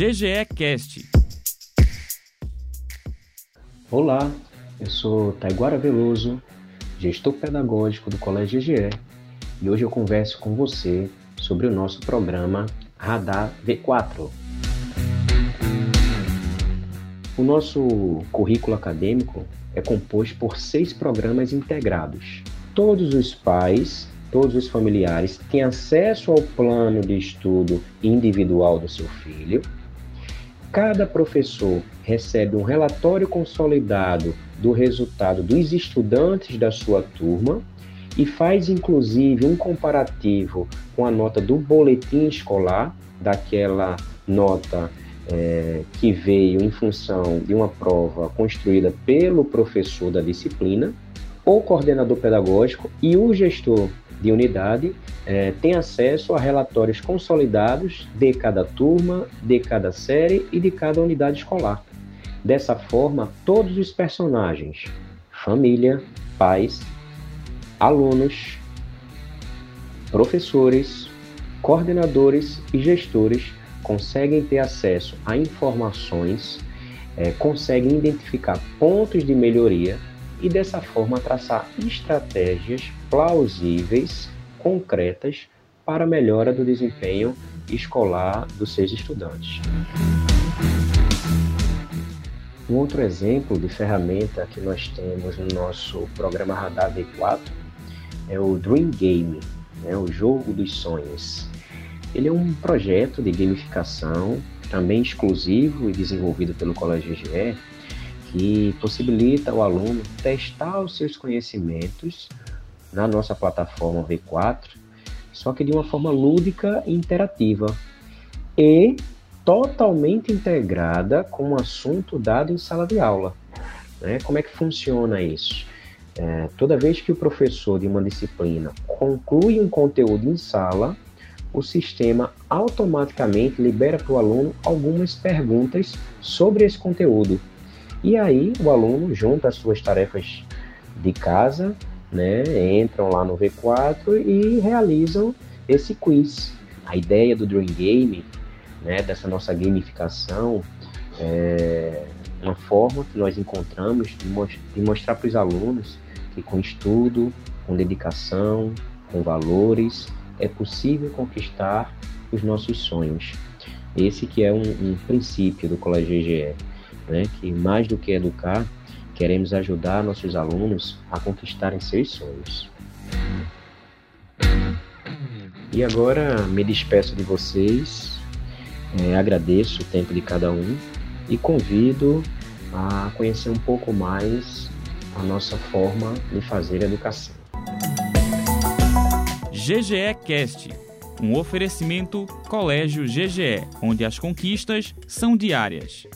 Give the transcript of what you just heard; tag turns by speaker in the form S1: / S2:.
S1: GGE Cast.
S2: Olá, eu sou Taiguara Veloso, gestor pedagógico do Colégio GGE, e hoje eu converso com você sobre o nosso programa Radar V4. O nosso currículo acadêmico é composto por seis programas integrados. Todos os pais, todos os familiares têm acesso ao plano de estudo individual do seu filho. Cada professor recebe um relatório consolidado do resultado dos estudantes da sua turma e faz inclusive um comparativo com a nota do boletim escolar, daquela nota é, que veio em função de uma prova construída pelo professor da disciplina, o coordenador pedagógico e o gestor de unidade é, tem acesso a relatórios consolidados de cada turma, de cada série e de cada unidade escolar. Dessa forma, todos os personagens, família, pais, alunos, professores, coordenadores e gestores conseguem ter acesso a informações, é, conseguem identificar pontos de melhoria e dessa forma traçar estratégias plausíveis, concretas para a melhora do desempenho escolar dos seus estudantes. Um outro exemplo de ferramenta que nós temos no nosso programa Radar V4 é o Dream Game, né, o jogo dos sonhos. Ele é um projeto de gamificação, também exclusivo e desenvolvido pelo Colégio GE, que possibilita ao aluno testar os seus conhecimentos na nossa plataforma V4, só que de uma forma lúdica e interativa e totalmente integrada com o assunto dado em sala de aula. Né? Como é que funciona isso? É, toda vez que o professor de uma disciplina conclui um conteúdo em sala, o sistema automaticamente libera para o aluno algumas perguntas sobre esse conteúdo. E aí o aluno junta as suas tarefas de casa, né, entram lá no V4 e realizam esse quiz. A ideia do Dream Game, né, dessa nossa gamificação, é uma forma que nós encontramos de mostrar para os alunos que com estudo, com dedicação, com valores, é possível conquistar os nossos sonhos. Esse que é um, um princípio do Colégio EGE, né? que mais do que educar, queremos ajudar nossos alunos a conquistarem seus sonhos. E agora me despeço de vocês, é, agradeço o tempo de cada um e convido a conhecer um pouco mais a nossa forma de fazer educação.
S1: GGE Cast, um oferecimento Colégio GGE, onde as conquistas são diárias.